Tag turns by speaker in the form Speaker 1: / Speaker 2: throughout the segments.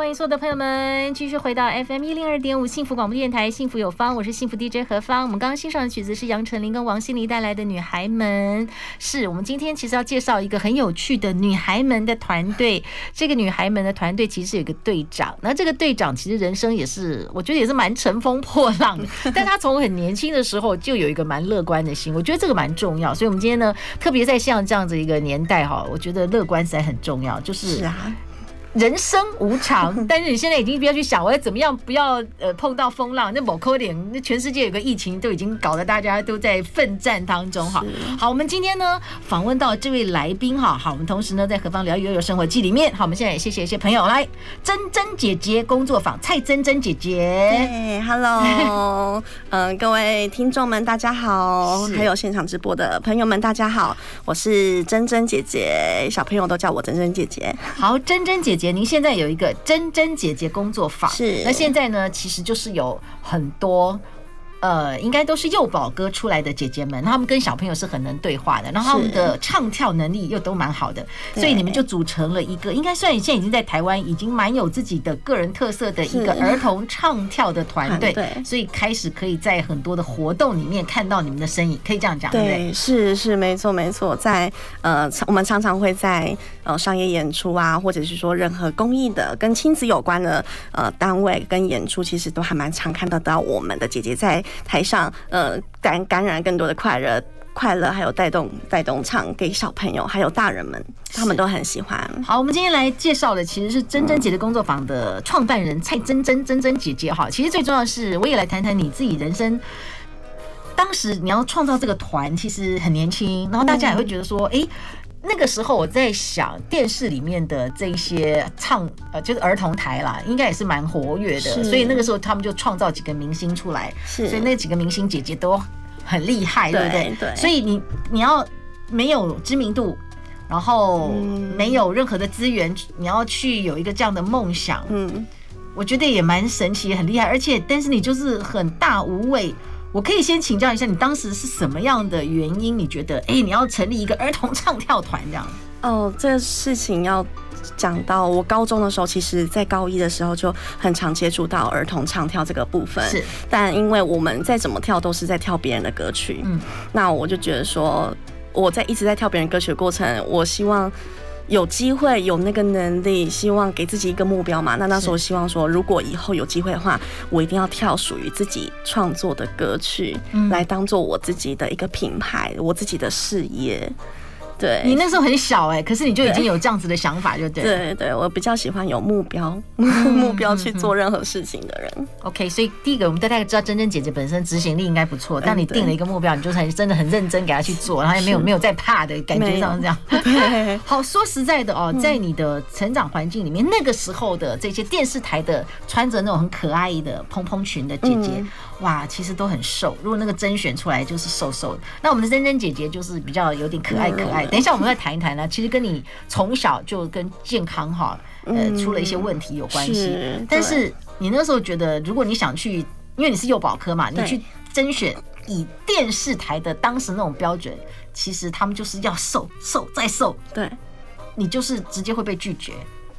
Speaker 1: 欢迎所有的朋友们继续回到 FM 一零二点五幸福广播电台，幸福有方，我是幸福 DJ 何芳。我们刚刚欣赏的曲子是杨丞琳跟王心凌带来的《女孩们》。是我们今天其实要介绍一个很有趣的女孩们的团队。这个女孩们的团队其实有一个队长，那这个队长其实人生也是，我觉得也是蛮乘风破浪的。但他从很年轻的时候就有一个蛮乐观的心，我觉得这个蛮重要。所以，我们今天呢，特别在像这样子一个年代哈，我觉得乐观实在很重要。就是。是啊。人生无常，但是你现在已经不要去想我要怎么样，不要呃碰到风浪。那某科点，那全世界有个疫情，都已经搞得大家都在奋战当中哈。好，我们今天呢访问到这位来宾哈，好，我们同时呢在何方聊悠悠生活记里面，好，我们现在也谢谢一些朋友来，珍珍姐姐工作坊，蔡珍珍姐姐，
Speaker 2: 对，Hello，嗯，各位听众们大家好，还有现场直播的朋友们大家好，我是珍珍姐姐，小朋友都叫我珍珍姐姐。
Speaker 1: 好，珍珍姐姐。姐，您现在有一个珍珍姐姐工作坊，
Speaker 2: 是。
Speaker 1: 那现在呢，其实就是有很多。呃，应该都是幼保歌出来的姐姐们，他们跟小朋友是很能对话的，然后他们的唱跳能力又都蛮好的，所以你们就组成了一个，应该算现在已经在台湾已经蛮有自己的个人特色的一个儿童唱跳的团队，所以开始可以在很多的活动里面看到你们的身影，可以这样讲，对不对？
Speaker 2: 是是没错没错，在呃，我们常常会在呃商业演出啊，或者是说任何公益的跟亲子有关的呃单位跟演出，其实都还蛮常看得到我们的姐姐在。台上，呃，感感染更多的快乐，快乐还有带动带动唱给小朋友，还有大人们，他们都很喜欢。
Speaker 1: 好，我们今天来介绍的其实是珍珍姐的工作坊的创办人蔡珍珍珍珍姐姐哈。其实最重要的是，我也来谈谈你自己人生。当时你要创造这个团，其实很年轻，然后大家也会觉得说，哎。那个时候我在想，电视里面的这些唱呃，就是儿童台啦，应该也是蛮活跃的，所以那个时候他们就创造几个明星出来，所以那几个明星姐姐都很厉害，对不对？对。所以你你要没有知名度，然后没有任何的资源，你要去有一个这样的梦想，嗯，我觉得也蛮神奇，很厉害，而且但是你就是很大无畏。我可以先请教一下，你当时是什么样的原因？你觉得，哎、欸，你要成立一个儿童唱跳团这样？
Speaker 2: 哦，这个事情要讲到我高中的时候，其实在高一的时候就很常接触到儿童唱跳这个部分。是，但因为我们再怎么跳都是在跳别人的歌曲，嗯，那我就觉得说，我在一直在跳别人歌曲的过程，我希望。有机会有那个能力，希望给自己一个目标嘛。那那时候希望说，如果以后有机会的话，我一定要跳属于自己创作的歌曲，来当做我自己的一个品牌，我自己的事业。对，
Speaker 1: 你那时候很小哎、欸，可是你就已经有这样子的想法，就对。
Speaker 2: 对对，我比较喜欢有目标、目标去做任何事情的人。
Speaker 1: OK，所以第一个，我们大概知道珍珍姐姐本身执行力应该不错。但你定了一个目标，你就很真的很认真给她去做，然后也没有没有在怕的感觉上这样。好，说实在的哦，在你的成长环境里面，那个时候的这些电视台的穿着那种很可爱的蓬蓬裙的姐姐。哇，其实都很瘦。如果那个甄选出来就是瘦瘦的，那我们的珍珍姐姐就是比较有点可爱可爱。等一下我们再谈一谈呢，其实跟你从小就跟健康哈呃出了一些问题有关系。但是你那时候觉得，如果你想去，因为你是幼保科嘛，你去甄选以电视台的当时那种标准，其实他们就是要瘦瘦再瘦，对，你就是直接会被拒绝。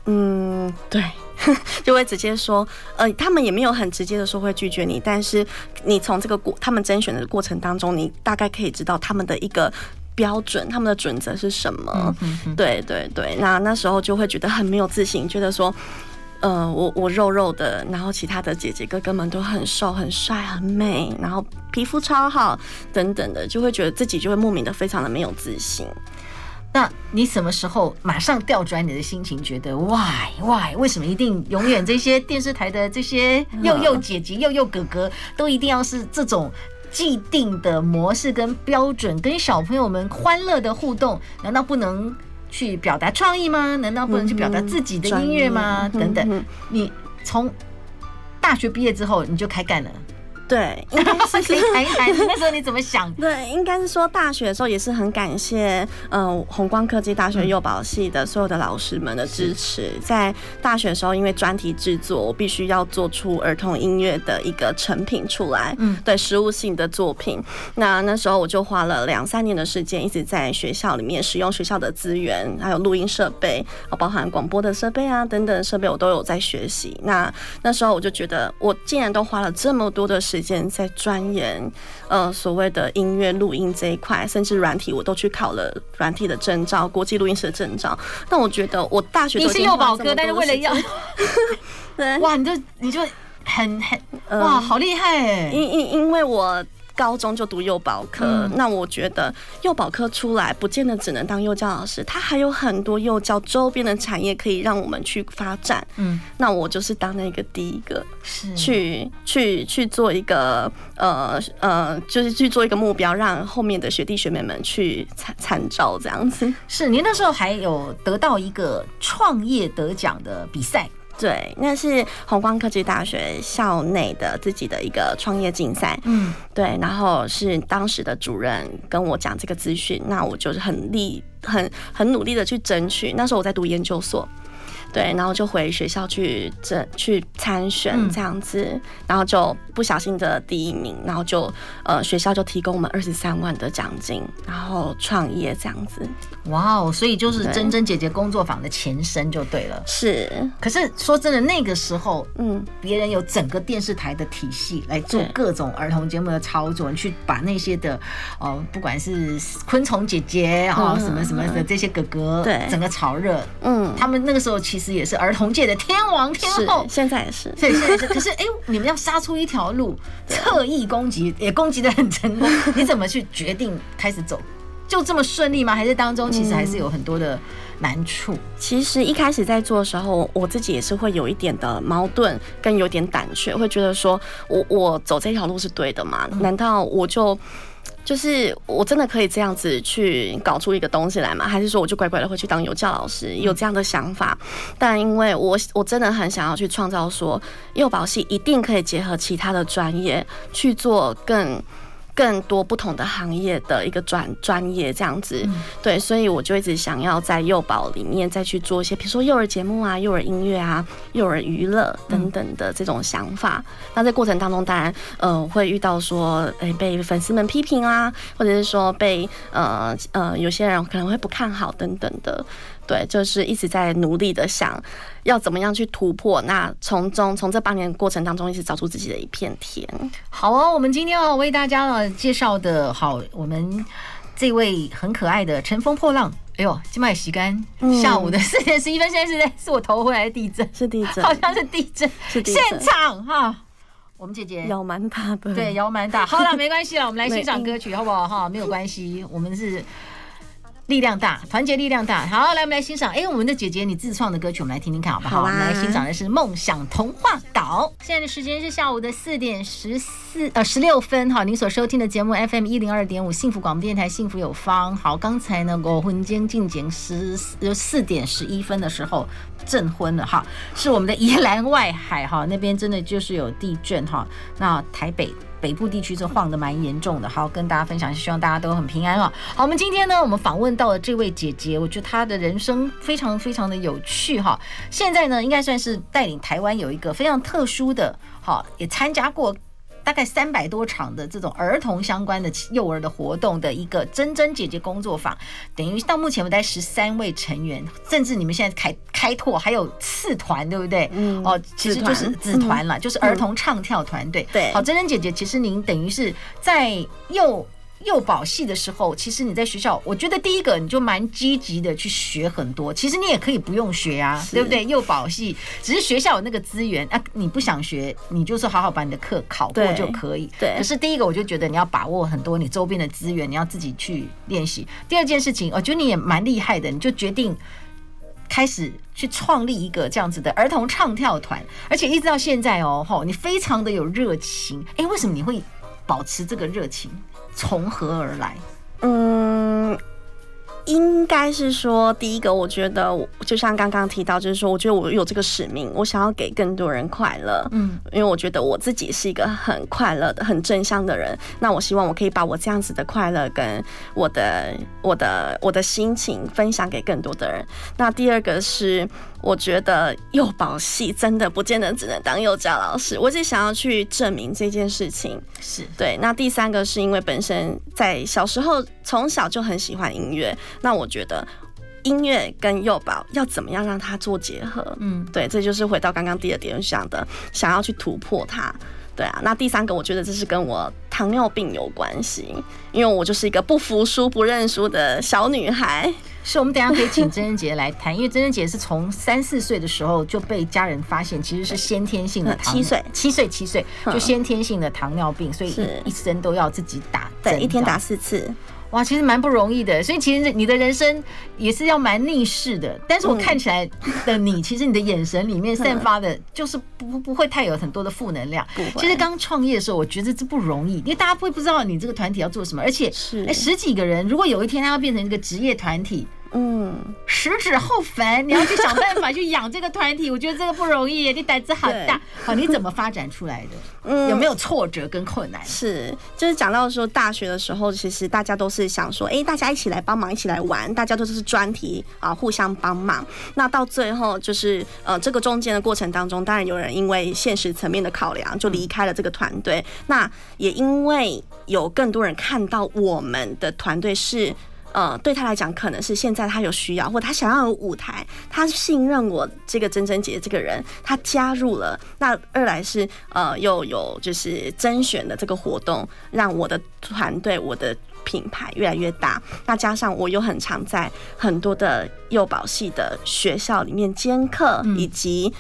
Speaker 2: 嗯，对，就会直接说，呃，他们也没有很直接的说会拒绝你，但是你从这个过他们甄选的过程当中，你大概可以知道他们的一个标准，他们的准则是什么。嗯、哼哼对对对，那那时候就会觉得很没有自信，觉得说，呃，我我肉肉的，然后其他的姐姐哥哥们都很瘦、很帅、很美，然后皮肤超好等等的，就会觉得自己就会莫名的非常的没有自信。
Speaker 1: 那你什么时候马上调转你的心情，觉得 why why 为什么一定永远这些电视台的这些幼幼姐姐、幼幼哥哥都一定要是这种既定的模式跟标准，跟小朋友们欢乐的互动，难道不能去表达创意吗？难道不能去表达自己的音乐吗？等等，你从大学毕业之后你就开干了。
Speaker 2: 对，应该是
Speaker 1: 可以谈一谈那时候你怎么想？
Speaker 2: 对，应该是说大学的时候也是很感谢，嗯、呃，弘光科技大学幼保系的所有的老师们的支持。在大学的时候，因为专题制作，我必须要做出儿童音乐的一个成品出来，嗯，对，实物性的作品。那那时候我就花了两三年的时间，一直在学校里面使用学校的资源，还有录音设备，包含广播的设备啊等等设备，我都有在学习。那那时候我就觉得，我既然都花了这么多的时间在钻研，呃，所谓的音乐录音这一块，甚至软体，我都去考了软体的证照，国际录音师的证照。但我觉得，我大学都
Speaker 1: 你是幼保哥，但是为了要，对，哇，你就你就很很哇，好厉害哎！
Speaker 2: 因因因为我。高中就读幼保科，嗯、那我觉得幼保科出来不见得只能当幼教老师，他还有很多幼教周边的产业可以让我们去发展。嗯，那我就是当那个第一个，是去去去做一个呃呃，就是去做一个目标，让后面的学弟学妹们去参参照这样子。
Speaker 1: 是，您那时候还有得到一个创业得奖的比赛。
Speaker 2: 对，那是红光科技大学校内的自己的一个创业竞赛。嗯，对，然后是当时的主任跟我讲这个资讯，那我就是很力、很很努力的去争取。那时候我在读研究所。对，然后就回学校去这去参选这样子，嗯、然后就不小心的第一名，然后就呃学校就提供我们二十三万的奖金，然后创业这样子。
Speaker 1: 哇哦，所以就是珍珍姐姐工作坊的前身就对了。
Speaker 2: 是，
Speaker 1: 可是说真的，那个时候，嗯，别人有整个电视台的体系来做各种儿童节目的操作，去把那些的哦，不管是昆虫姐姐啊、哦，什么什么的这些哥哥，对，整个炒热，嗯，他们那个时候其实。其实也是儿童界的天王天后，
Speaker 2: 现在也是，
Speaker 1: 对，现在是。可是，哎、欸，你们要杀出一条路，侧翼攻击，也攻击的很成功。你怎么去决定开始走？就这么顺利吗？还是当中其实还是有很多的难处？嗯、
Speaker 2: 其实一开始在做的时候，我自己也是会有一点的矛盾，跟有点胆怯，会觉得说我我走这条路是对的吗？难道我就？就是我真的可以这样子去搞出一个东西来吗？还是说我就乖乖的会去当幼教老师？有这样的想法，但因为我我真的很想要去创造说幼保系一定可以结合其他的专业去做更。更多不同的行业的一个专专业这样子，对，所以我就一直想要在幼保里面再去做一些，比如说幼儿节目啊、幼儿音乐啊、幼儿娱乐等等的这种想法。那在过程当中，当然，呃，会遇到说，诶、欸，被粉丝们批评啊，或者是说被呃呃有些人可能会不看好等等的。对，就是一直在努力的想要怎么样去突破。那从中从这八年过程当中，一直找出自己的一片天。
Speaker 1: 好哦，我们今天要为大家呢介绍的，好，我们这位很可爱的乘风破浪。哎呦，今麦洗干，下午的四点十一分，现在是在是我头回来的地震，
Speaker 2: 是地震，
Speaker 1: 好像是地震，是地震现场哈。我们姐姐
Speaker 2: 摇蛮大的，
Speaker 1: 对，摇蛮大。好了，没关系了，我们来欣赏 歌曲好不好？哈，没有关系，我们是。力量大，团结力量大。好，来，我们来欣赏。哎，我们的姐姐，你自创的歌曲，我们来听听看，好不好？好啊。我们来欣赏的是《梦想童话岛》。现在的时间是下午的四点十四呃十六分。好，您所收听的节目 FM 一零二点五，幸福广播电台，幸福有方。好，刚才呢，我婚间进行十呃四点十一分的时候证婚了哈，是我们的宜兰外海哈，那边真的就是有地震哈。那台北。北部地区这晃得蛮严重的，好，跟大家分享，希望大家都很平安啊。好，我们今天呢，我们访问到了这位姐姐，我觉得她的人生非常非常的有趣哈。现在呢，应该算是带领台湾有一个非常特殊的，好，也参加过。大概三百多场的这种儿童相关的幼儿的活动的一个珍珍姐姐工作坊，等于到目前为止十三位成员，甚至你们现在开开拓还有次团，对不对？嗯，哦，其实就是子团了，就是儿童唱跳团队。对，好，珍珍姐姐，其实您等于是在幼。幼保系的时候，其实你在学校，我觉得第一个你就蛮积极的去学很多。其实你也可以不用学啊，对不对？幼保系只是学校有那个资源啊，你不想学，你就是好好把你的课考过就可以。对。可是第一个，我就觉得你要把握很多你周边的资源，你要自己去练习。第二件事情，我觉得你也蛮厉害的，你就决定开始去创立一个这样子的儿童唱跳团，而且一直到现在哦，吼，你非常的有热情。哎，为什么你会保持这个热情？从何而来？
Speaker 2: 嗯，应该是说，第一个，我觉得就像刚刚提到，就是说，我觉得我有这个使命，我想要给更多人快乐。嗯，因为我觉得我自己是一个很快乐的、很正向的人。那我希望我可以把我这样子的快乐跟我的、我的、我的心情分享给更多的人。那第二个是，我觉得幼保系真的不见得只能当幼教老师，我只想要去证明这件事情。
Speaker 1: 是
Speaker 2: 对。那第三个是因为本身在小时候从小就很喜欢音乐。那我觉得音乐跟幼保要怎么样让它做结合？嗯，对，这就是回到刚刚第二点想的，想要去突破它。对啊，那第三个我觉得这是跟我糖尿病有关系，因为我就是一个不服输、不认输的小女孩。
Speaker 1: 是我们等一下可以请珍珍姐姐来谈，因为珍珍姐是从三四岁的时候就被家人发现其实是先天性的糖，七岁。七岁七岁就先天性的糖尿病，所以一生都要自己打，
Speaker 2: 对，一天打四次。
Speaker 1: 哇，其实蛮不容易的，所以其实你的人生也是要蛮逆势的。但是我看起来的你，其实你的眼神里面 散发的，就是不不会太有很多的负能量。其实刚创业的时候，我觉得这不容易，因为大家不会不知道你这个团体要做什么，而且是哎十几个人，如果有一天他要变成一个职业团体。嗯，食指后焚，你要去想办法去养这个团体，我觉得这个不容易，你胆子好大。好，你怎么发展出来的？嗯，有没有挫折跟困难？
Speaker 2: 是，就是讲到说大学的时候，其实大家都是想说，哎、欸，大家一起来帮忙，一起来玩，大家都是专题啊，互相帮忙。那到最后，就是呃，这个中间的过程当中，当然有人因为现实层面的考量，就离开了这个团队。那也因为有更多人看到我们的团队是。呃，对他来讲，可能是现在他有需要，或他想要有舞台，他信任我这个珍珍姐这个人，他加入了。那二来是呃，又有就是甄选的这个活动，让我的团队、我的品牌越来越大。那加上我又很常在很多的幼保系的学校里面兼课以及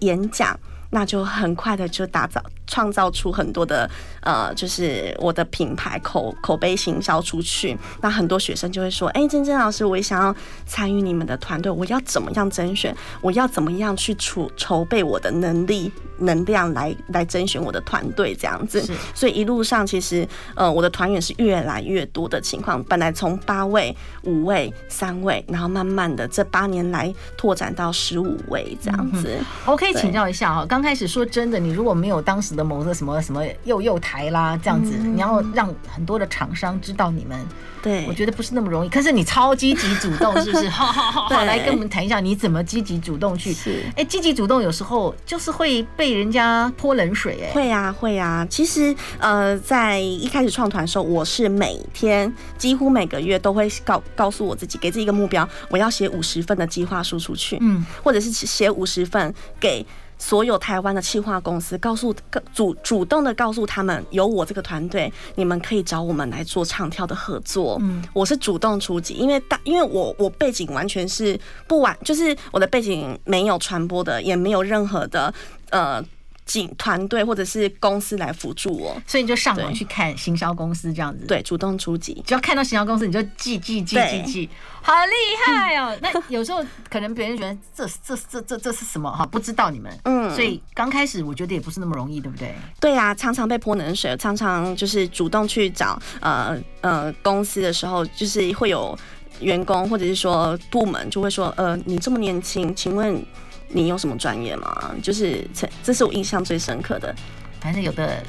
Speaker 2: 演讲，那就很快的就打造。创造出很多的呃，就是我的品牌口口碑行销出去，那很多学生就会说：“哎、欸，珍珍老师，我也想要参与你们的团队，我要怎么样甄选？我要怎么样去储筹备我的能力能量来来甄选我的团队？这样子。所以一路上其实呃，我的团员是越来越多的情况，本来从八位、五位、三位，然后慢慢的这八年来拓展到十五位这样子。
Speaker 1: 嗯、我可以请教一下啊，刚开始说真的，你如果没有当时。的某个什么什么幼幼台啦，这样子，你要让很多的厂商知道你们，对，我觉得不是那么容易。可是你超积极主动，是不是？好 好好，好，来跟我们谈一下，你怎么积极主动去？是，哎，积极主动有时候就是会被人家泼冷水，哎，
Speaker 2: 会啊，会啊。其实，呃，在一开始创团的时候，我是每天几乎每个月都会告告诉我自己，给自己一个目标，我要写五十份的计划书出去，嗯，或者是写五十份给。所有台湾的企划公司，告诉主主动的告诉他们，有我这个团队，你们可以找我们来做唱跳的合作。嗯，我是主动出击，因为大，因为我我背景完全是不完，就是我的背景没有传播的，也没有任何的呃。请团队或者是公司来辅助我，
Speaker 1: 所以你就上网去看行销公司这样子，
Speaker 2: 对，主动出击，
Speaker 1: 只要看到行销公司你就记记记记记，好厉害哦！那有时候可能别人觉得这这这这这是什么哈？不知道你们，嗯，所以刚开始我觉得也不是那么容易，对不对？
Speaker 2: 对啊，常常被泼冷水，常常就是主动去找呃呃公司的时候，就是会有员工或者是说部门就会说，呃，你这么年轻，请问。你有什么专业吗？就是这，这是我印象最深刻的。
Speaker 1: 反正有的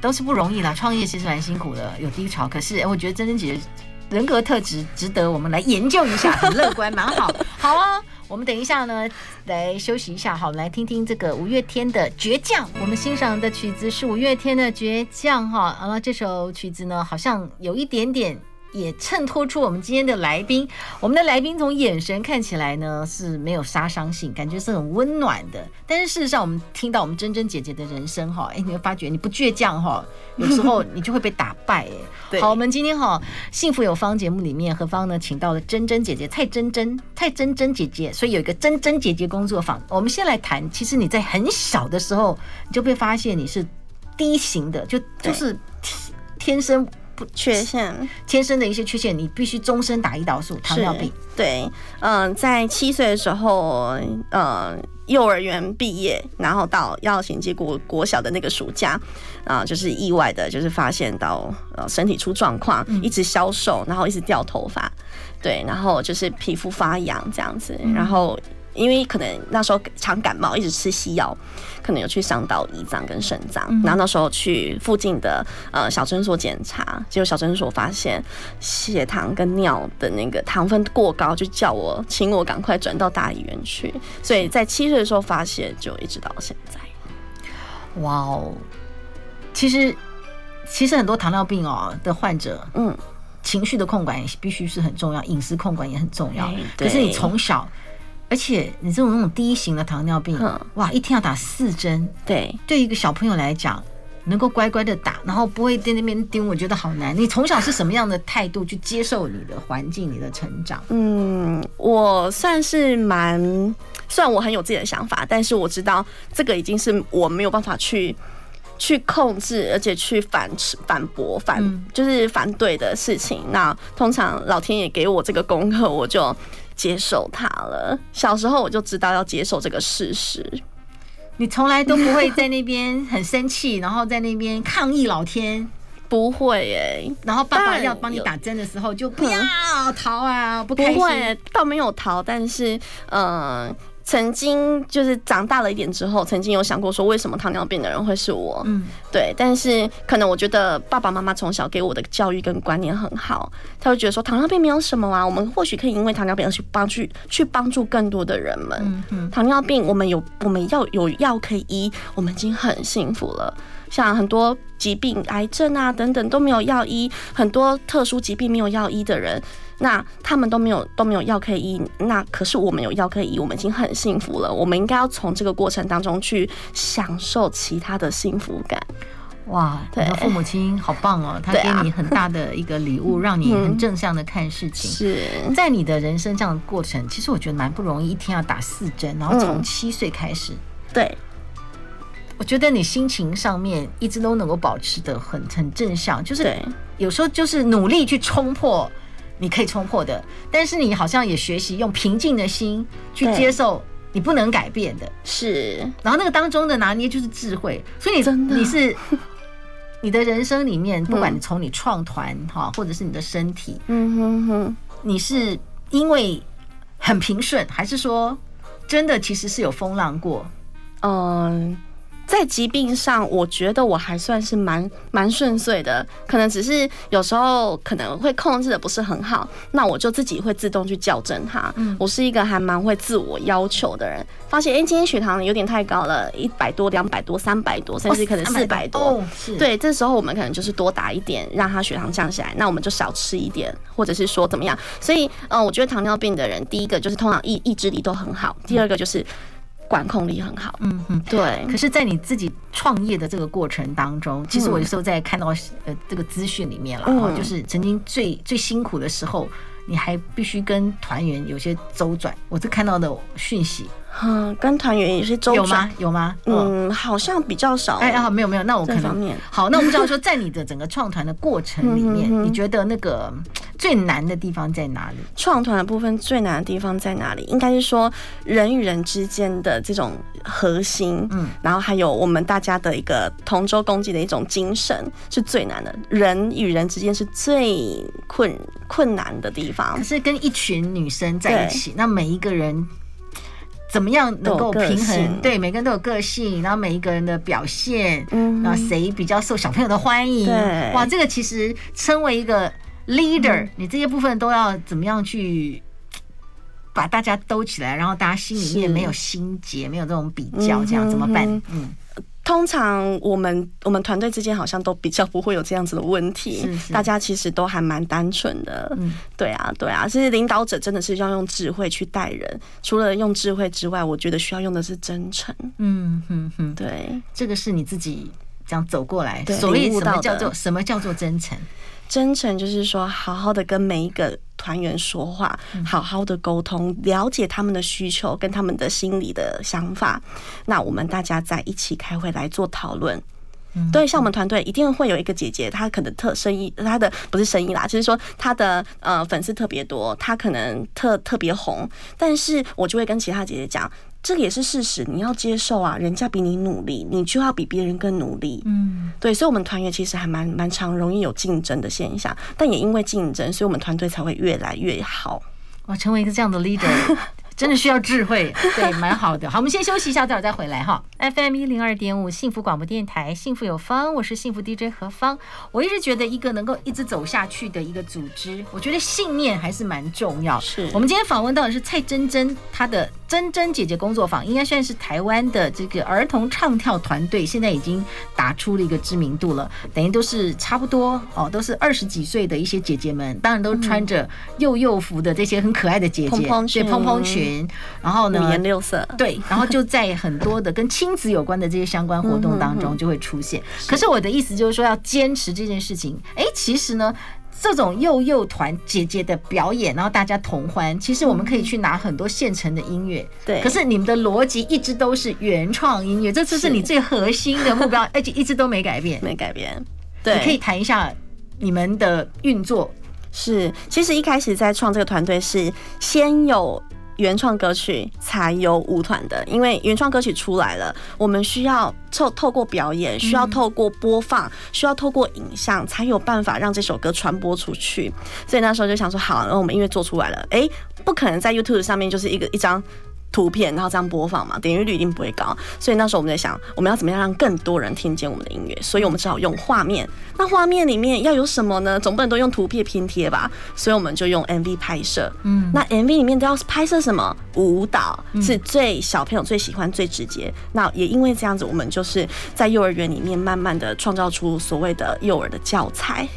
Speaker 1: 都是不容易啦，创业其实蛮辛苦的，有低潮。可是我觉得珍珍姐人格特质值得我们来研究一下，很乐观，蛮好。好啊，我们等一下呢，来休息一下，好，来听听这个五月天的《倔强》。我们欣赏的曲子是五月天的《倔强》哈，啊，这首曲子呢，好像有一点点。也衬托出我们今天的来宾，我们的来宾从眼神看起来呢是没有杀伤性，感觉是很温暖的。但是事实上，我们听到我们珍珍姐姐的人生哈，哎，你会发觉你不倔强哈，有时候你就会被打败哎。好，我们今天哈幸福有方节目里面，何方呢请到了珍珍姐姐蔡珍珍蔡珍珍姐姐，所以有一个珍珍姐姐工作坊。我们先来谈，其实你在很小的时候你就被发现你是低型的，就就是天生。不缺陷，天生的一些缺陷，你必须终身打胰岛素，糖尿病。
Speaker 2: 对，嗯、呃，在七岁的时候，呃，幼儿园毕业，然后到要衔接国国小的那个暑假，啊、呃，就是意外的，就是发现到呃身体出状况，一直消瘦，然后一直掉头发。对，然后就是皮肤发痒这样子，然后。因为可能那时候常感冒，一直吃西药，可能有去伤到胰脏跟肾脏。然后那时候去附近的呃小诊所检查，结果小诊所发现血糖跟尿的那个糖分过高，就叫我请我赶快转到大医院去。所以在七岁的时候发现，就一直到现在。
Speaker 1: 哇哦，其实其实很多糖尿病哦的患者，嗯，情绪的控管也必须是很重要，饮食控管也很重要。可是你从小。而且你这种那种第一型的糖尿病，哇，一天要打四针，对，对一个小朋友来讲，能够乖乖的打，然后不会在那边盯，我觉得好难。你从小是什么样的态度去接受你的环境、你的成长？
Speaker 2: 嗯，我算是蛮，虽然我很有自己的想法，但是我知道这个已经是我没有办法去去控制，而且去反反驳、反就是反对的事情。那通常老天爷给我这个功课，我就。接受它了。小时候我就知道要接受这个事实。
Speaker 1: 你从来都不会在那边很生气，然后在那边抗议老天，
Speaker 2: 不会耶。
Speaker 1: 然后爸爸要帮你打针的时候，就不要逃啊，不开心。
Speaker 2: 不会，倒没有逃，但是嗯。曾经就是长大了一点之后，曾经有想过说，为什么糖尿病的人会是我？嗯，对。但是可能我觉得爸爸妈妈从小给我的教育跟观念很好，他会觉得说糖尿病没有什么啊，我们或许可以因为糖尿病而去帮去去帮助更多的人们。嗯嗯，糖尿病我们有我们要有药可以医，我们已经很幸福了。像很多疾病，癌症啊等等都没有药医，很多特殊疾病没有药医的人。那他们都没有都没有药可以医，那可是我们有药可以医，我们已经很幸福了。我们应该要从这个过程当中去享受其他的幸福感。
Speaker 1: 哇，你的父母亲好棒哦，他给你很大的一个礼物，让你很正向的看事情。是 在你的人生这样的过程，其实我觉得蛮不容易，一天要打四针，然后从七岁开始。
Speaker 2: 对，
Speaker 1: 我觉得你心情上面一直都能够保持的很很正向，就是有时候就是努力去冲破。你可以冲破的，但是你好像也学习用平静的心去接受你不能改变的，是。然后那个当中的拿捏就是智慧，所以你真的你是你的人生里面，不管你从你创团哈，或者是你的身体，嗯哼哼，你是因为很平顺，还是说真的其实是有风浪过？
Speaker 2: 嗯。在疾病上，我觉得我还算是蛮蛮顺遂的，可能只是有时候可能会控制的不是很好，那我就自己会自动去校正它。嗯，我是一个还蛮会自我要求的人，发现哎，今天血糖有点太高了，一百多、两百多、三百多，甚至可能四百多。哦，是。对，这时候我们可能就是多打一点，让他血糖降下来。那我们就少吃一点，或者是说怎么样？所以，嗯，我觉得糖尿病的人，第一个就是通常意意志力都很好，第二个就是。管控力很好，嗯嗯，对。
Speaker 1: 可是，在你自己创业的这个过程当中，其实我有时候在看到呃这个资讯里面了，嗯，就是曾经最最辛苦的时候，你还必须跟团员有些周转，我这看到的讯息。
Speaker 2: 嗯，跟团员有些周转
Speaker 1: 有吗？有吗？
Speaker 2: 嗯，好像比较少。
Speaker 1: 哎啊，没有没有，那我可能好。那我们知道说，在你的整个创团的过程里面，你觉得那个最难的地方在哪里？
Speaker 2: 创团的部分最难的地方在哪里？应该是说人与人之间的这种核心，嗯，然后还有我们大家的一个同舟共济的一种精神是最难的。人与人之间是最困困难的地方。
Speaker 1: 可是跟一群女生在一起，那每一个人。怎么样能够平衡？对，每个人都有个性，然后每一个人的表现，嗯，然后谁比较受小朋友的欢迎？对，哇，这个其实称为一个 leader，你这些部分都要怎么样去把大家兜起来，然后大家心里面没有心结，没有这种比较，这样怎么办？嗯。
Speaker 2: 通常我们我们团队之间好像都比较不会有这样子的问题，是是大家其实都还蛮单纯的。嗯，对啊，对啊，其实领导者真的是要用智慧去带人，除了用智慧之外，我觉得需要用的是真诚。
Speaker 1: 嗯哼哼，对，这个是你自己这样走过来，所以什么叫做什么叫做真诚？
Speaker 2: 真诚就是说，好好的跟每一个团员说话，好好的沟通，了解他们的需求跟他们的心理的想法。那我们大家在一起开会来做讨论。对，像我们团队一定会有一个姐姐，她可能特生意，她的不是生意啦，就是说她的呃粉丝特别多，她可能特特别红。但是我就会跟其他姐姐讲，这个也是事实，你要接受啊，人家比你努力，你就要比别人更努力。嗯，对，所以，我们团员其实还蛮蛮常容易有竞争的现象，但也因为竞争，所以我们团队才会越来越好。
Speaker 1: 哇成为一个这样的 leader。真的需要智慧，对，蛮好的。好，我们先休息一下，待会儿再回来哈。FM 一零二点五，幸福广播电台，幸福有方，我是幸福 DJ 何芳。我一直觉得，一个能够一直走下去的一个组织，我觉得信念还是蛮重要。
Speaker 2: 是
Speaker 1: 我们今天访问到的是蔡真真，她的。真真姐姐工作坊应该算是台湾的这个儿童唱跳团队，现在已经打出了一个知名度了。等于都是差不多哦，都是二十几岁的一些姐姐们，当然都穿着幼幼服的这些很可爱的姐姐，对，蓬蓬裙，然后呢，
Speaker 2: 五颜六色，
Speaker 1: 对，然后就在很多的跟亲子有关的这些相关活动当中就会出现。可是我的意思就是说，要坚持这件事情，哎，其实呢。这种幼幼团姐姐的表演，然后大家同欢，其实我们可以去拿很多现成的音乐。
Speaker 2: 对。
Speaker 1: 可是你们的逻辑一直都是原创音乐，这次是你最核心的目标，而且一直都没改变。
Speaker 2: 没改变。对。
Speaker 1: 你可以谈一下你们的运作。
Speaker 2: 是，其实一开始在创这个团队是先有。原创歌曲才有舞团的，因为原创歌曲出来了，我们需要透透过表演，需要透过播放，需要透过影像，才有办法让这首歌传播出去。所以那时候就想说，好，那我们音乐做出来了，诶，不可能在 YouTube 上面就是一个一张。图片，然后这样播放嘛，点阅率一定不会高。所以那时候我们在想，我们要怎么样让更多人听见我们的音乐？所以我们只好用画面。那画面里面要有什么呢？总不能都用图片拼贴吧？所以我们就用 MV 拍摄。嗯，那 MV 里面都要拍摄什么？舞蹈是最小朋友最喜欢、最直接。那也因为这样子，我们就是在幼儿园里面慢慢的创造出所谓的幼儿的教材，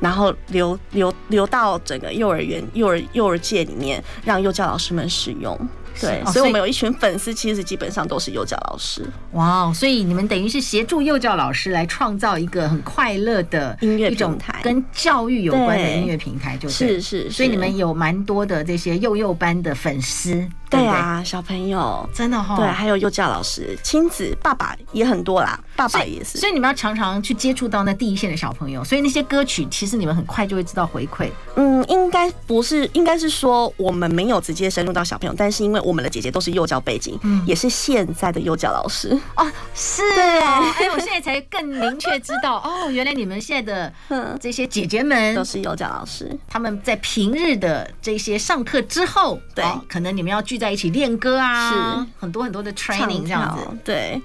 Speaker 2: 然后留留留到整个幼儿园、幼儿幼儿界里面，让幼教老师们使用。对，所以我们有一群粉丝，其实基本上都是幼教老师。
Speaker 1: 哇，所以你们等于是协助幼教老师来创造一个很快乐的
Speaker 2: 音乐平台，
Speaker 1: 跟教育有关的音乐平台，就是
Speaker 2: 是。
Speaker 1: 所以你们有蛮多的这些幼幼班的粉丝。
Speaker 2: 对啊，小朋友
Speaker 1: 真的哈，
Speaker 2: 对，还有幼教老师、亲子、爸爸也很多啦，爸爸也是。
Speaker 1: 所以你们要常常去接触到那第一线的小朋友，所以那些歌曲其实你们很快就会知道回馈。
Speaker 2: 嗯，应该不是，应该是说我们没有直接深入到小朋友，但是因为我们的姐姐都是幼教背景，嗯，也是现在的幼教老师。
Speaker 1: 哦，是哦，哎，我现在才更明确知道哦，原来你们现在的这些姐姐们
Speaker 2: 都是幼教老师，
Speaker 1: 他们在平日的这些上课之后，对，可能你们要聚在一起练歌啊，是。很多很多的 training 这样子。
Speaker 2: 对，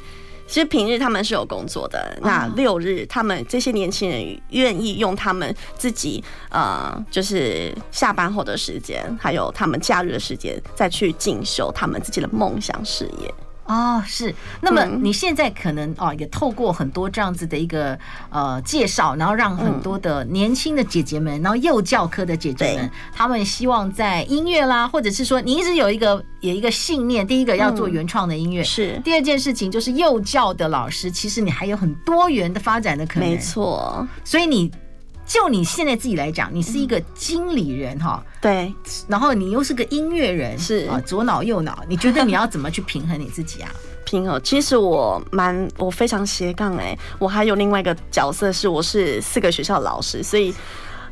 Speaker 2: 其实平日他们是有工作的，那六日他们这些年轻人愿意用他们自己呃，就是下班后的时间，还有他们假日的时间，再去进修他们自己的梦想事业。
Speaker 1: 哦，是。那么你现在可能哦，也透过很多这样子的一个呃介绍，然后让很多的年轻的姐姐们，然后幼教科的姐姐们，他们希望在音乐啦，或者是说你一直有一个有一个信念，第一个要做原创的音乐，是。第二件事情就是幼教的老师，其实你还有很多元的发展的可能，
Speaker 2: 没错。
Speaker 1: 所以你。就你现在自己来讲，你是一个经理人哈，
Speaker 2: 对，
Speaker 1: 然后你又是个音乐人，
Speaker 2: 是
Speaker 1: 啊，左脑右脑，你觉得你要怎么去平衡你自己啊？
Speaker 2: 平衡，其实我蛮我非常斜杠哎，我还有另外一个角色是我是四个学校老师，所以。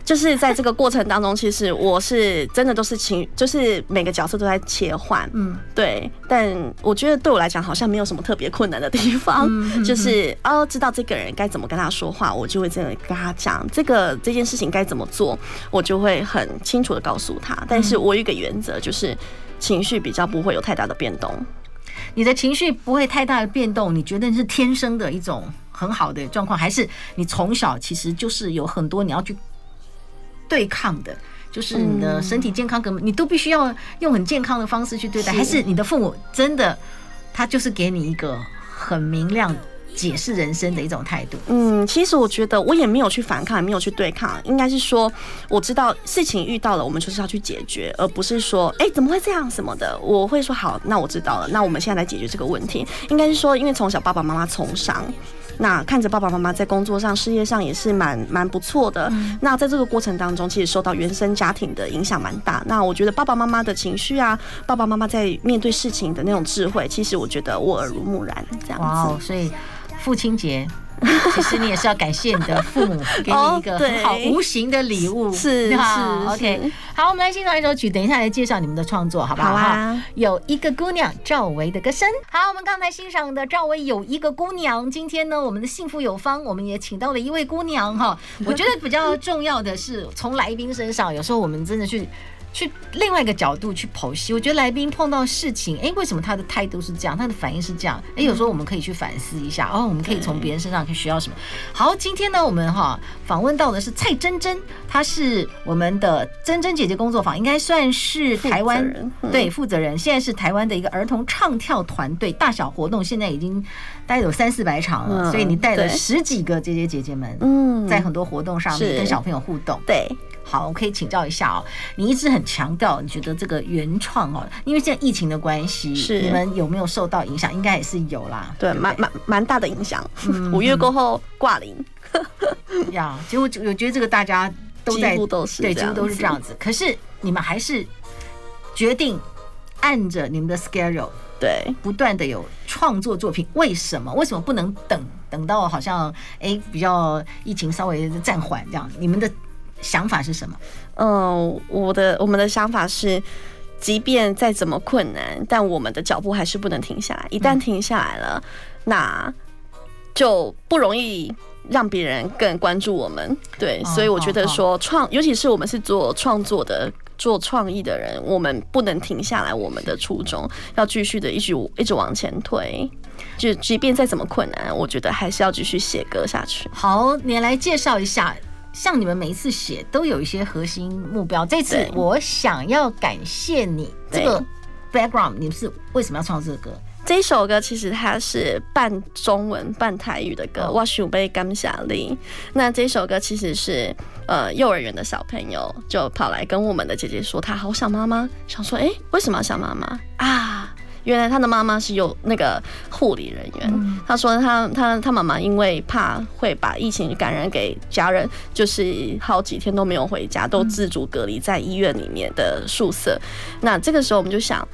Speaker 2: 就是在这个过程当中，其实我是真的都是情，就是每个角色都在切换，嗯，对。但我觉得对我来讲，好像没有什么特别困难的地方，就是哦，知道这个人该怎么跟他说话，我就会这样跟他讲这个这件事情该怎么做，我就会很清楚的告诉他。但是我有一个原则，就是情绪比较不会有太大的变动。
Speaker 1: 你的情绪不会太大的变动，你觉得是天生的一种很好的状况，还是你从小其实就是有很多你要去？对抗的，就是你的身体健康，根本你都必须要用很健康的方式去对待，还是你的父母真的，他就是给你一个很明亮解释人生的一种态度？
Speaker 2: 嗯，其实我觉得我也没有去反抗，也没有去对抗，应该是说我知道事情遇到了，我们就是要去解决，而不是说哎怎么会这样什么的。我会说好，那我知道了，那我们现在来解决这个问题。应该是说，因为从小爸爸妈妈从商。那看着爸爸妈妈在工作上、事业上也是蛮蛮不错的。那在这个过程当中，其实受到原生家庭的影响蛮大。那我觉得爸爸妈妈的情绪啊，爸爸妈妈在面对事情的那种智慧，其实我觉得我耳濡目染这样子。
Speaker 1: 哇，所以父亲节 其实你也是要感谢你的父母给你一个很好无形的礼物，
Speaker 2: 是
Speaker 1: 是。OK，好，我们来欣赏一首曲，等一下来介绍你们的创作，好不好？
Speaker 2: 好啊。
Speaker 1: 有一个姑娘，赵薇的歌声。好，我们刚才欣赏的赵薇有一个姑娘。今天呢，我们的幸福有方，我们也请到了一位姑娘哈。我觉得比较重要的是，从来宾身上，有时候我们真的去。去另外一个角度去剖析，我觉得来宾碰到事情，哎，为什么他的态度是这样，他的反应是这样？哎，有时候我们可以去反思一下，哦，我们可以从别人身上可以学到什么。好，今天呢，我们哈访问到的是蔡真真，她是我们的真真姐姐工作坊，应该算是台湾对负责人，现在是台湾的一个儿童唱跳团队，大小活动现在已经大概有三四百场了，所以你带了十几个姐姐姐姐们，嗯，在很多活动上面跟小朋友互动，
Speaker 2: 对。
Speaker 1: 好，我可以请教一下哦。你一直很强调，你觉得这个原创哦，因为现在疫情的关系，是你们有没有受到影响？应该也是有啦，
Speaker 2: 对，蛮蛮蛮大的影响。五月过后挂零，
Speaker 1: 呀，结果我觉得这个大家都在，
Speaker 2: 几乎都是
Speaker 1: 对，几乎都是这样子。可是你们还是决定按着你们的 schedule，
Speaker 2: 对，
Speaker 1: 不断的有创作作品。为什么？为什么不能等等到好像哎比较疫情稍微暂缓这样？你们的。想法是什么？
Speaker 2: 嗯，我的我们的想法是，即便再怎么困难，但我们的脚步还是不能停下来。一旦停下来了，那就不容易让别人更关注我们。对，所以我觉得说创，尤其是我们是做创作的、做创意的人，我们不能停下来。我们的初衷要继续的一直一直往前推。就即便再怎么困难，我觉得还是要继续写歌下去。
Speaker 1: 好，你来介绍一下。像你们每一次写都有一些核心目标，这次我想要感谢你这个 background，你们是为什么要创这个歌？
Speaker 2: 这首歌其实它是半中文半台语的歌，我想要感谢你。那这首歌其实是呃幼儿园的小朋友就跑来跟我们的姐姐说，他好想妈妈，想说哎、欸、为什么要想妈妈啊？原来他的妈妈是有那个护理人员，他说他他他妈妈因为怕会把疫情感染给家人，就是好几天都没有回家，都自主隔离在医院里面的宿舍。那这个时候我们就想。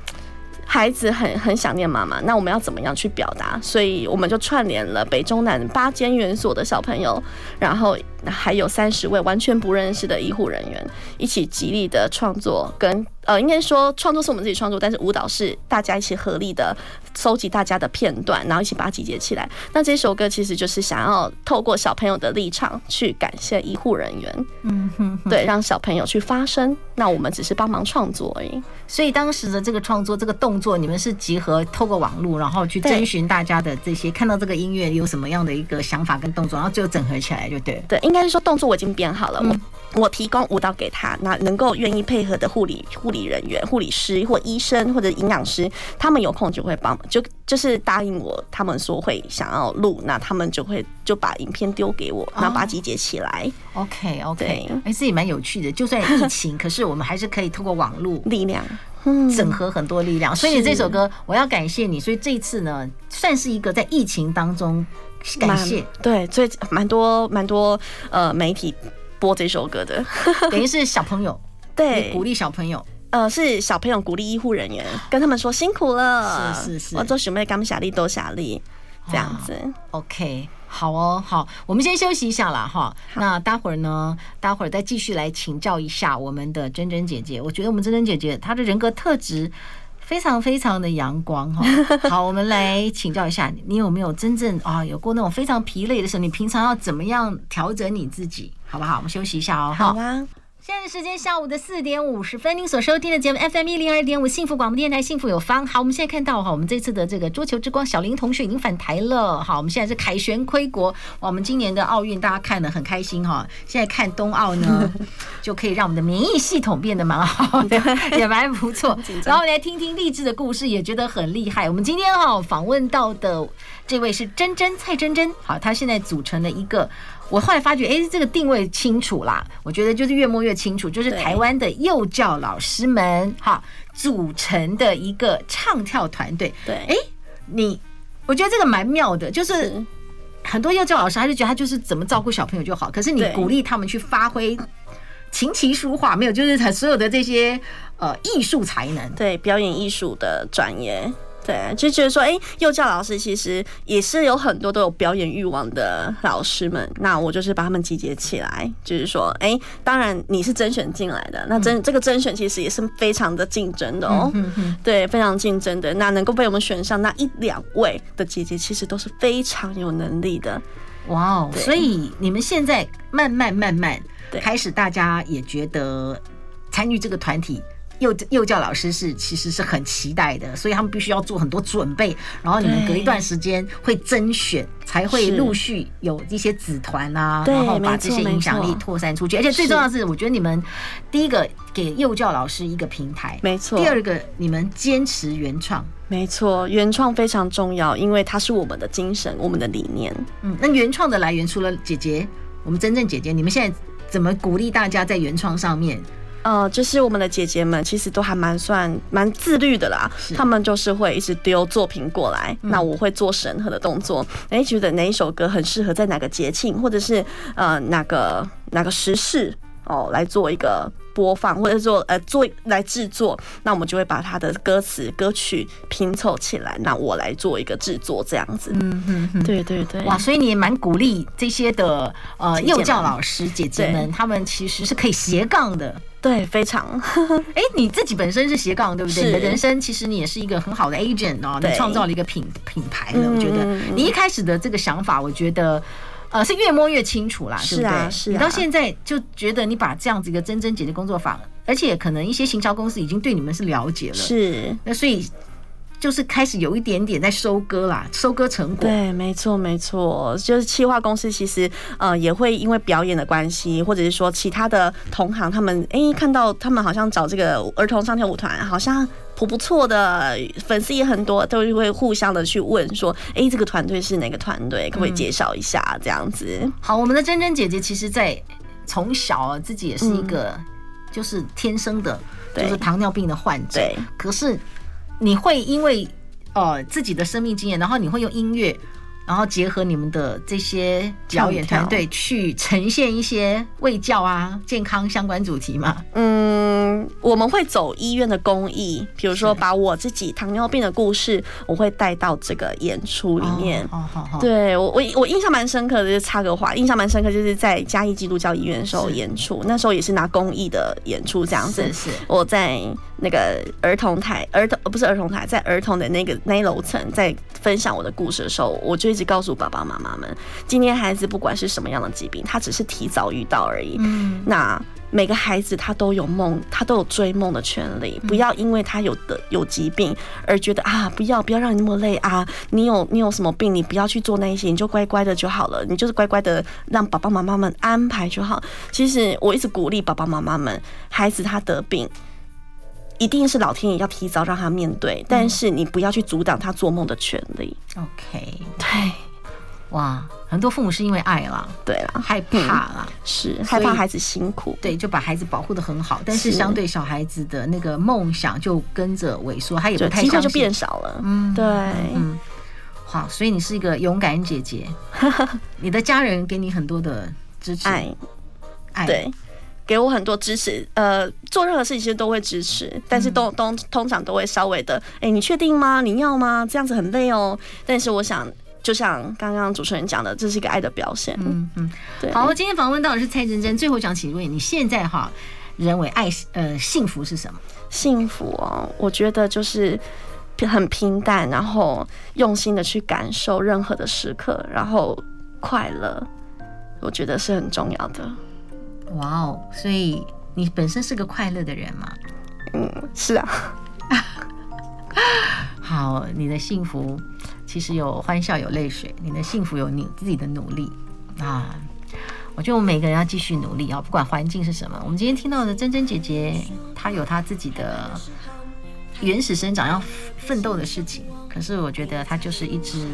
Speaker 2: 孩子很很想念妈妈，那我们要怎么样去表达？所以我们就串联了北中南八间园所的小朋友，然后还有三十位完全不认识的医护人员，一起极力的创作跟呃，应该说创作是我们自己创作，但是舞蹈是大家一起合力的收集大家的片段，然后一起把它集结起来。那这首歌其实就是想要透过小朋友的立场去感谢医护人员，嗯哼，对，让小朋友去发声。那我们只是帮忙创作而已。
Speaker 1: 所以当时的这个创作这个动作，你们是集合透过网络，然后去征询大家的这些，看到这个音乐有什么样的一个想法跟动作，然后最后整合起来就对。
Speaker 2: 对，应该是说动作我已经编好了，我我提供舞蹈给他，那能够愿意配合的护理护理人员、护理师或医生或者营养师，他们有空就会帮，就就是答应我，他们说会想要录，那他们就会就把影片丢给我，然后把它集结起来。
Speaker 1: OK OK，哎，这也蛮有趣的，就算疫情，可是我们还是可以透过网络
Speaker 2: 力量。
Speaker 1: 整合很多力量，所以这首歌我要感谢你。所以这一次呢，算是一个在疫情当中感谢，
Speaker 2: 对，所以蛮多蛮多呃媒体播这首歌的，
Speaker 1: 等于是小朋友 对鼓励小朋友，
Speaker 2: 呃，是小朋友鼓励医护人员，跟他们说辛苦了，
Speaker 1: 是是是，
Speaker 2: 我做准备，刚下力多下力，这样子
Speaker 1: ，OK。好哦，好，我们先休息一下啦。哈。那待会儿呢？待会儿再继续来请教一下我们的珍珍姐姐。我觉得我们珍珍姐姐她的人格特质非常非常的阳光哈。好，我们来请教一下你，你有没有真正啊有过那种非常疲累的时候？你平常要怎么样调整你自己？好不好？我们休息一下哦。
Speaker 2: 好啊。
Speaker 1: 现在时间下午的四点五十分，您所收听的节目 FM 一零二点五幸福广播电台，幸福有方。好，我们现在看到哈，我们这次的这个桌球之光小林同学已经返台了。好，我们现在是凯旋归国。哇，我们今年的奥运大家看得很开心哈。现在看冬奥呢，就可以让我们的免疫系统变得蛮好的，也蛮不错。然后来听听励志的故事，也觉得很厉害。我们今天哈访问到的这位是珍珍蔡珍珍，好，她现在组成了一个。我后来发觉，哎，这个定位清楚啦。我觉得就是越摸越清楚，就是台湾的幼教老师们哈组成的一个唱跳团队。
Speaker 2: 对，
Speaker 1: 哎，你我觉得这个蛮妙的，就是很多幼教老师还是觉得他就是怎么照顾小朋友就好，可是你鼓励他们去发挥琴棋书画，没有，就是他所有的这些呃艺术才能，
Speaker 2: 对，表演艺术的专业。对，就觉得说，哎、欸，幼教老师其实也是有很多都有表演欲望的老师们。那我就是把他们集结起来，就是说，哎、欸，当然你是甄选进来的，那甄、嗯、这个甄选其实也是非常的竞争的哦、喔，嗯、哼哼对，非常竞争的。那能够被我们选上那一两位的姐姐，其实都是非常有能力的。
Speaker 1: 哇哦！所以你们现在慢慢慢慢开始，大家也觉得参与这个团体。幼幼教老师是其实是很期待的，所以他们必须要做很多准备。然后你们隔一段时间会甄选，才会陆续有一些子团啊，然后把这些影响力扩散出去。而且最重要的是，我觉得你们第一个给幼教老师一个平台，
Speaker 2: 没错。
Speaker 1: 第二个，你们坚持原创，
Speaker 2: 没错，原创非常重要，因为它是我们的精神，我们的理念。
Speaker 1: 嗯，那原创的来源除了姐姐，我们真正姐姐，你们现在怎么鼓励大家在原创上面？
Speaker 2: 呃，就是我们的姐姐们其实都还蛮算蛮自律的啦，他们就是会一直丢作品过来，那我会做审核的动作，哎，觉得哪一首歌很适合在哪个节庆，或者是呃哪个哪个时事。哦，来做一个播放，或者做呃做来制作，那我们就会把他的歌词歌曲拼凑起来，那我来做一个制作这样子。嗯嗯嗯，对对对。
Speaker 1: 哇，所以你也蛮鼓励这些的呃幼教老师姐姐们，他们其实是可以斜杠的。
Speaker 2: 对，非常。
Speaker 1: 哎，你自己本身是斜杠，对不对？你的人生其实你也是一个很好的 agent 哦，你创造了一个品品牌了。我觉得你一开始的这个想法，我觉得。呃，是越摸越清楚啦，是啊，是啊。你到现在就觉得你把这样子一个真真姐姐工作坊，而且可能一些行销公司已经对你们是了解了，
Speaker 2: 是。
Speaker 1: 那所以就是开始有一点点在收割啦，收割成果。
Speaker 2: 对，没错，没错。就是企划公司其实呃也会因为表演的关系，或者是说其他的同行，他们哎、欸、看到他们好像找这个儿童唱跳舞团，好像。不不错的粉丝也很多，都会互相的去问说，哎、欸，这个团队是哪个团队？可不可以介绍一下？这样子、嗯。
Speaker 1: 好，我们的珍珍姐姐其实，在从小啊，自己也是一个就是天生的，就是糖尿病的患者。对。可是你会因为呃自己的生命经验，然后你会用音乐，然后结合你们的这些表演团队去呈现一些卫教啊、健康相关主题嘛？
Speaker 2: 嗯。我们会走医院的公益，比如说把我自己糖尿病的故事，我会带到这个演出里面。哦，好好。对我，我我印象蛮深刻的，就插个话，印象蛮深刻，就是在嘉义基督教医院的时候演出，那时候也是拿公益的演出这样子。是是。我在那个儿童台，儿童不是儿童台，在儿童的那个那一楼层，在分享我的故事的时候，我就一直告诉爸爸妈妈们，今天孩子不管是什么样的疾病，他只是提早遇到而已。嗯。那。每个孩子他都有梦，他都有追梦的权利。不要因为他有的有疾病而觉得啊，不要不要让你那么累啊！你有你有什么病，你不要去做那些，你就乖乖的就好了。你就是乖乖的让爸爸妈妈们安排就好。其实我一直鼓励爸爸妈妈们，孩子他得病，一定是老天爷要提早让他面对，但是你不要去阻挡他做梦的权利。
Speaker 1: OK，
Speaker 2: 对。
Speaker 1: 哇，很多父母是因为爱啦，
Speaker 2: 对啦，
Speaker 1: 害怕啦，
Speaker 2: 是害怕孩子辛苦，
Speaker 1: 对，就把孩子保护的很好，但是相对小孩子的那个梦想就跟着萎缩，他也不太机会
Speaker 2: 就变少了，嗯，对，嗯，
Speaker 1: 好，所以你是一个勇敢姐姐，你的家人给你很多的支持，爱，
Speaker 2: 爱，对，给我很多支持，呃，做任何事情其实都会支持，但是都都通常都会稍微的，哎，你确定吗？你要吗？这样子很累哦，但是我想。就像刚刚主持人讲的，这是一个爱的表现。嗯嗯，对。
Speaker 1: 好，今天访问到的是蔡珍珍。最后想请问你现在哈，认为爱呃幸福是什么？
Speaker 2: 幸福哦，我觉得就是很平淡，然后用心的去感受任何的时刻，然后快乐，我觉得是很重要的。
Speaker 1: 哇哦，所以你本身是个快乐的人吗？
Speaker 2: 嗯，是啊。
Speaker 1: 好，你的幸福。其实有欢笑，有泪水，你的幸福有你自己的努力啊！我觉得我们每个人要继续努力啊，不管环境是什么。我们今天听到的珍珍姐姐，她有她自己的原始生长要奋斗的事情。可是我觉得他就是一直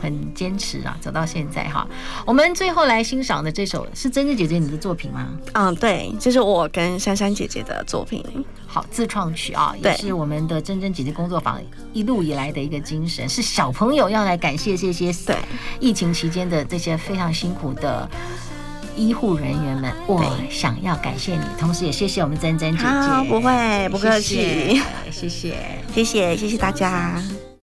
Speaker 1: 很坚持啊，走到现在哈。我们最后来欣赏的这首是珍珍姐姐你的作品吗？
Speaker 2: 嗯，对，这是我跟珊珊姐姐的作品。
Speaker 1: 好，自创曲啊，也是我们的珍珍姐姐工作坊一路以来的一个精神，是小朋友要来感谢这些对疫情期间的这些非常辛苦的医护人员们。我想要感谢你，同时也谢谢我们珍珍姐姐。
Speaker 2: 不会，不客气，
Speaker 1: 谢谢，
Speaker 2: 谢谢，谢谢大家。